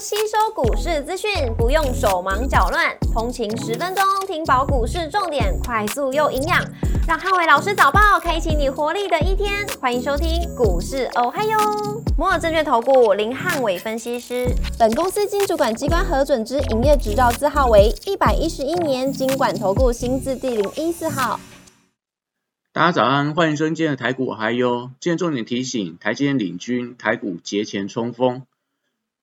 吸收股市资讯，不用手忙脚乱，通勤十分钟听饱股市重点，快速又营养，让汉伟老师早报开启你活力的一天。欢迎收听股市哦嗨哟，摩尔证券投顾林汉伟分析师，本公司经主管机关核准之营业执照字号为一百一十一年经管投顾新字第零一四号。大家早安，欢迎收听今天的台股嗨哟，今天重点提醒，台积电领军，台股节前冲锋。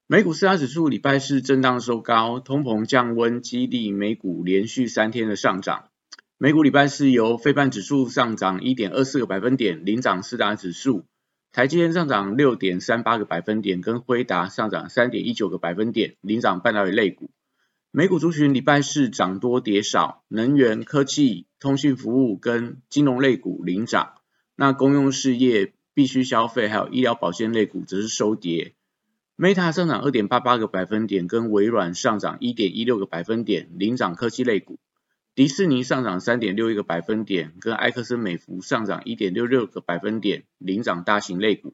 美股四大指数礼拜四震荡收高，通膨降温激励美股连续三天的上涨。美股礼拜四由非半指数上涨一点二四个百分点领涨四大指数，台积电上涨六点三八个百分点，跟辉达上涨三点一九个百分点领涨半导体类股。美股族群礼拜四涨多跌少，能源、科技、通讯服务跟金融类股领涨，那公用事业、必须消费还有医疗保健类股则是收跌。Meta 上涨二点八八个百分点，跟微软上涨一点一六个百分点，领涨科技类股。迪士尼上涨三点六一个百分点，跟埃克森美孚上涨一点六六个百分点，领涨大型类股。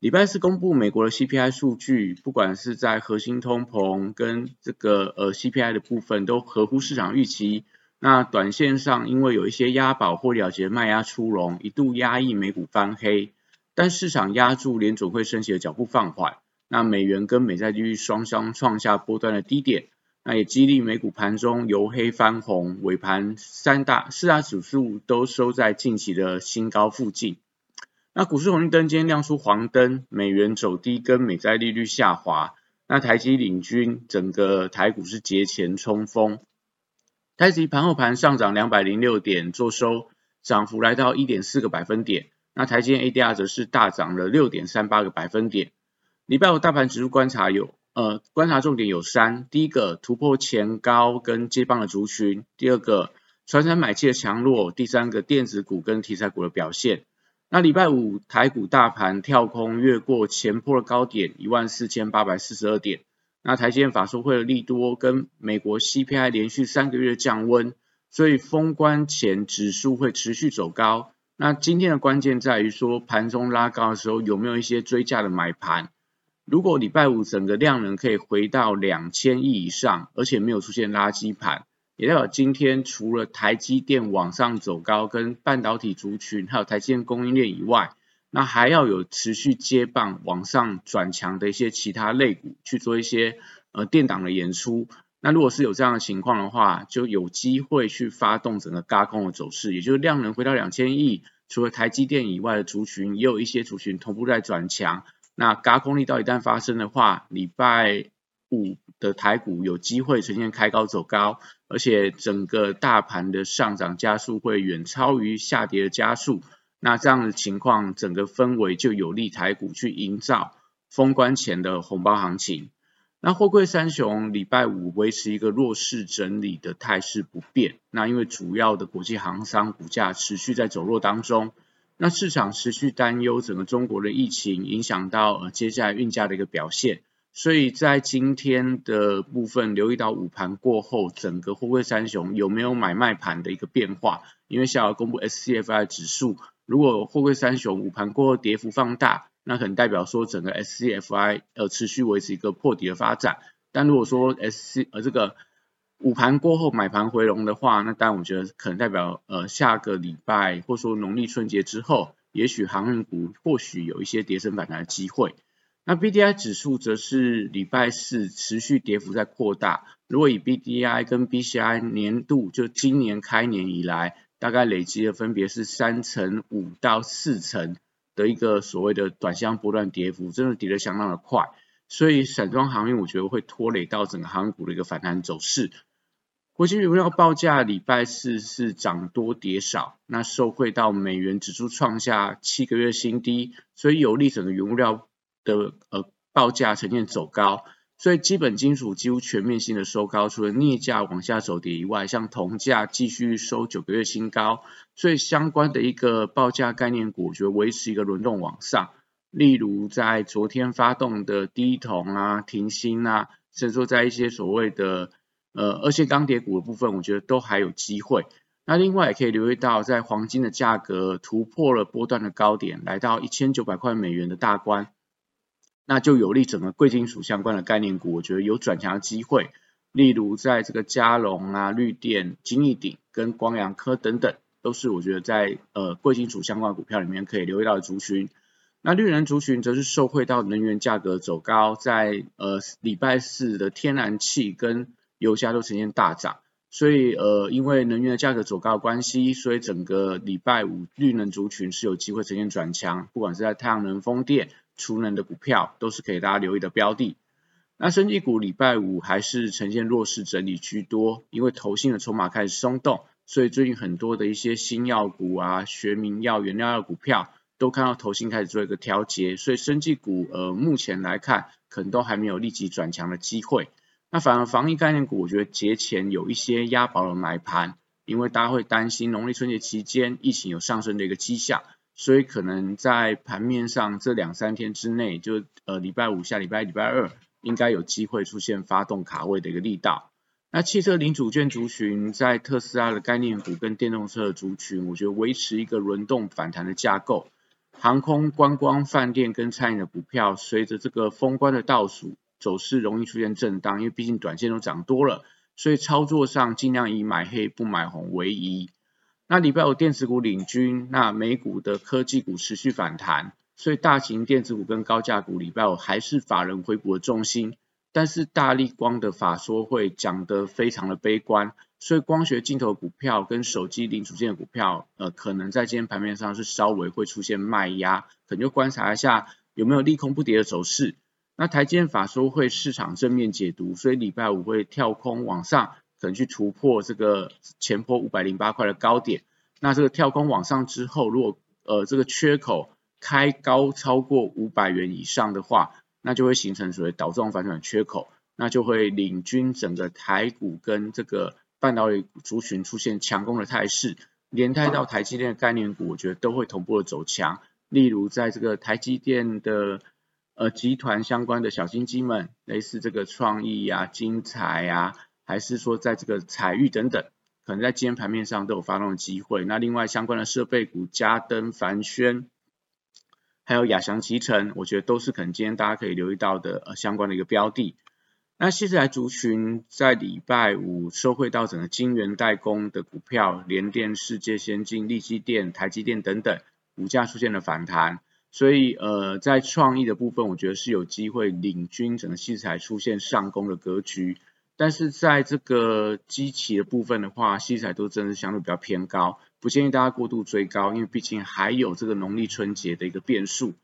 礼拜四公布美国的 CPI 数据，不管是在核心通膨跟这个呃 CPI 的部分，都合乎市场预期。那短线上因为有一些押宝或了结卖压出笼，一度压抑美股翻黑，但市场压住联总会升息的脚步放缓。那美元跟美债利率双双创下波段的低点，那也激励美股盘中由黑翻红，尾盘三大四大指数都收在近期的新高附近。那股市红绿灯今天亮出黄灯，美元走低跟美债利率下滑，那台积领军，整个台股是节前冲锋。台积盘后盘上涨两百零六点，做收涨幅来到一点四个百分点，那台积 ADR 则是大涨了六点三八个百分点。礼拜五大盘指数观察有，呃，观察重点有三：第一个突破前高跟接棒的族群；第二个传产买气的强弱；第三个电子股跟题材股的表现。那礼拜五台股大盘跳空越过前坡的高点一万四千八百四十二点，那台积电法说会的利多跟美国 CPI 连续三个月的降温，所以封关前指数会持续走高。那今天的关键在于说盘中拉高的时候有没有一些追价的买盘。如果礼拜五整个量能可以回到两千亿以上，而且没有出现垃圾盘，也代表今天除了台积电往上走高，跟半导体族群还有台积电供应链以外，那还要有持续接棒往上转强的一些其他类股去做一些呃电档的演出。那如果是有这样的情况的话，就有机会去发动整个高空的走势，也就是量能回到两千亿，除了台积电以外的族群，也有一些族群同步在转强。那高空力道一旦发生的话，礼拜五的台股有机会呈现开高走高，而且整个大盘的上涨加速会远超于下跌的加速。那这样的情况，整个氛围就有利台股去营造封关前的红包行情。那货柜三雄礼拜五维持一个弱势整理的态势不变。那因为主要的国际航商股价持续在走弱当中。那市场持续担忧整个中国的疫情影响到呃接下来运价的一个表现，所以在今天的部分留意到午盘过后，整个货柜三雄有没有买卖盘的一个变化？因为下午公布 SCFI 指数，如果货柜三雄午盘过后跌幅放大，那可能代表说整个 SCFI 呃持续维持一个破底的发展，但如果说 SC 呃这个午盘过后买盘回笼的话，那当然我觉得可能代表呃下个礼拜或说农历春节之后，也许航运股或许有一些跌升反弹的机会。那 B D I 指数则是礼拜四持续跌幅在扩大。如果以 B D I 跟 B C I 年度就今年开年以来，大概累积的分别是三成五到四成的一个所谓的短箱波段跌幅，真的跌得相当的快。所以散装航运我觉得会拖累到整个航运股的一个反弹走势。国际原料报价礼拜四是涨多跌少，那受惠到美元指数创下七个月新低，所以有利整个原物料的呃报价呈现走高，所以基本金属几乎全面性的收高，除了镍价往下走跌以外，像铜价继续收九个月新高，所以相关的一个报价概念股，我觉得维持一个轮动往上，例如在昨天发动的低铜啊、停薪啊，甚至说在一些所谓的。呃，而且钢铁股的部分，我觉得都还有机会。那另外也可以留意到，在黄金的价格突破了波段的高点，来到一千九百块美元的大关。那就有利整个贵金属相关的概念股，我觉得有转强的机会。例如在这个嘉龙啊、绿电、金逸鼎跟光阳科等等，都是我觉得在呃贵金属相关股票里面可以留意到的族群。那绿能族群则是受惠到能源价格走高，在呃礼拜四的天然气跟油价都呈现大涨，所以呃因为能源的价格走高的关系，所以整个礼拜五绿能族群是有机会呈现转强，不管是在太阳能、风电、储能的股票，都是可以大家留意的标的。那升技股礼拜五还是呈现弱势整理居多，因为投信的筹码开始松动，所以最近很多的一些新药股啊、学名药、原料药股票都看到投信开始做一个调节，所以升技股呃目前来看可能都还没有立即转强的机会。那反而防疫概念股，我觉得节前有一些押宝的买盘，因为大家会担心农历春节期间疫情有上升的一个迹象，所以可能在盘面上这两三天之内，就呃礼拜五下礼拜礼拜二。应该有机会出现发动卡位的一个力道。那汽车零组件族群在特斯拉的概念股跟电动车的族群，我觉得维持一个轮动反弹的架构。航空、观光、饭店跟餐饮的股票，随着这个封关的倒数，走势容易出现震荡，因为毕竟短线都涨多了，所以操作上尽量以买黑不买红为宜。那礼拜五电子股领军，那美股的科技股持续反弹。所以大型电子股跟高价股礼拜五还是法人回补的重心，但是大力光的法说会讲得非常的悲观，所以光学镜头股票跟手机零组件股票，呃，可能在今天盘面上是稍微会出现卖压，可能就观察一下有没有利空不跌的走势。那台积电法说会市场正面解读，所以礼拜五会跳空往上，可能去突破这个前波五百零八块的高点。那这个跳空往上之后，如果呃这个缺口，开高超过五百元以上的话，那就会形成所谓导状反转缺口，那就会领军整个台股跟这个半导体族群出现强攻的态势，连带到台积电的概念股，我觉得都会同步的走强。例如在这个台积电的呃集团相关的小金鸡们，类似这个创意啊、精彩啊，还是说在这个彩玉等等，可能在今天盘面上都有发动的机会。那另外相关的设备股，嘉登、凡轩。还有亚翔集成，我觉得都是可能今天大家可以留意到的呃相关的一个标的。那西来族群在礼拜五收汇到整个晶圆代工的股票，联电、世界先进、力基电、台积电等等，股价出现了反弹。所以呃在创意的部分，我觉得是有机会领军整个西材出现上攻的格局。但是在这个机器的部分的话，西材都真的相对比较偏高。不建议大家过度追高，因为毕竟还有这个农历春节的一个变数。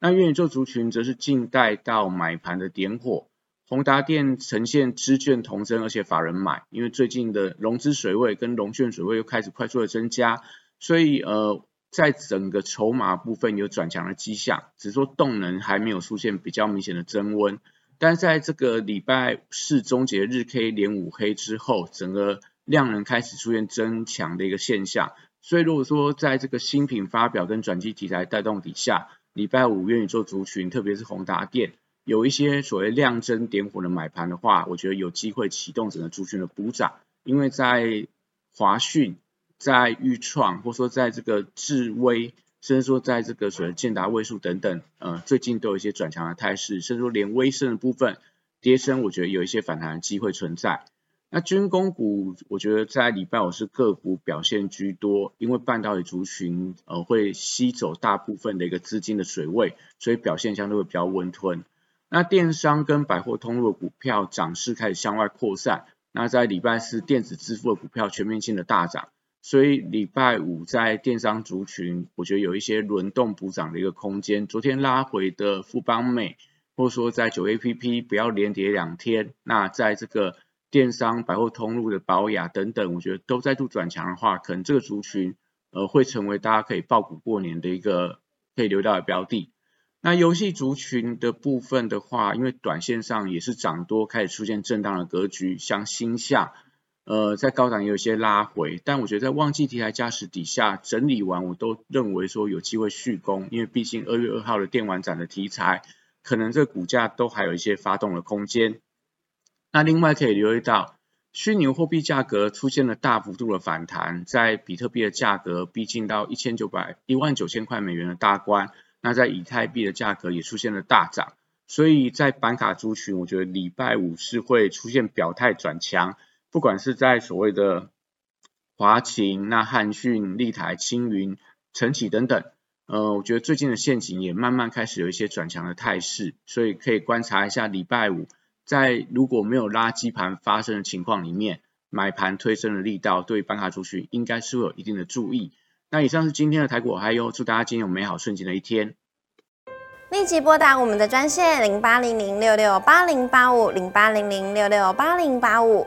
那元宇宙族群则是静待到买盘的点火，宏达电呈现支券同增，而且法人买，因为最近的融资水位跟融券水位又开始快速的增加，所以呃在整个筹码部分有转强的迹象，只是说动能还没有出现比较明显的增温。但在这个礼拜四终结日 K 连五黑之后，整个量能开始出现增强的一个现象。所以如果说在这个新品发表跟转机题材带动底下，礼拜五愿意做族群，特别是宏达电，有一些所谓量增点火的买盘的话，我觉得有机会启动整个族群的补涨。因为在华讯、在裕创，或说在这个智威，甚至说在这个所谓建达位数等等，呃，最近都有一些转强的态势，甚至说连微升的部分跌升，我觉得有一些反弹的机会存在。那军工股，我觉得在礼拜五是个股表现居多，因为半导体族群呃会吸走大部分的一个资金的水位，所以表现相对会比较温吞。那电商跟百货通路的股票涨势开始向外扩散，那在礼拜四电子支付的股票全面性的大涨，所以礼拜五在电商族群，我觉得有一些轮动补涨的一个空间。昨天拉回的富邦美，或者说在九 A P P 不要连跌两天，那在这个。电商、百货通路的保雅等等，我觉得都再度转强的话，可能这个族群呃会成为大家可以爆股过年的一个可以留到的标的。那游戏族群的部分的话，因为短线上也是涨多，开始出现震荡的格局，像星下呃在高档也有些拉回，但我觉得在旺季题材加持底下整理完，我都认为说有机会续攻，因为毕竟二月二号的电玩展的题材，可能这股价都还有一些发动的空间。那另外可以留意到，虚拟货币价格出现了大幅度的反弹，在比特币的价格逼近到一千九百一万九千块美元的大关，那在以太币的价格也出现了大涨，所以在板卡族群，我觉得礼拜五是会出现表态转强，不管是在所谓的华勤、那汉讯、立台、青云、晨起等等，呃，我觉得最近的陷阱也慢慢开始有一些转强的态势，所以可以观察一下礼拜五，在如果没有垃圾盘发生的情况里面，买盘推升的力道对板卡族群应该是会有一定的注意。那以上是今天的台股，还有祝大家今天有美好顺境的一天。立即拨打我们的专线零八零零六六八零八五零八零零六六八零八五。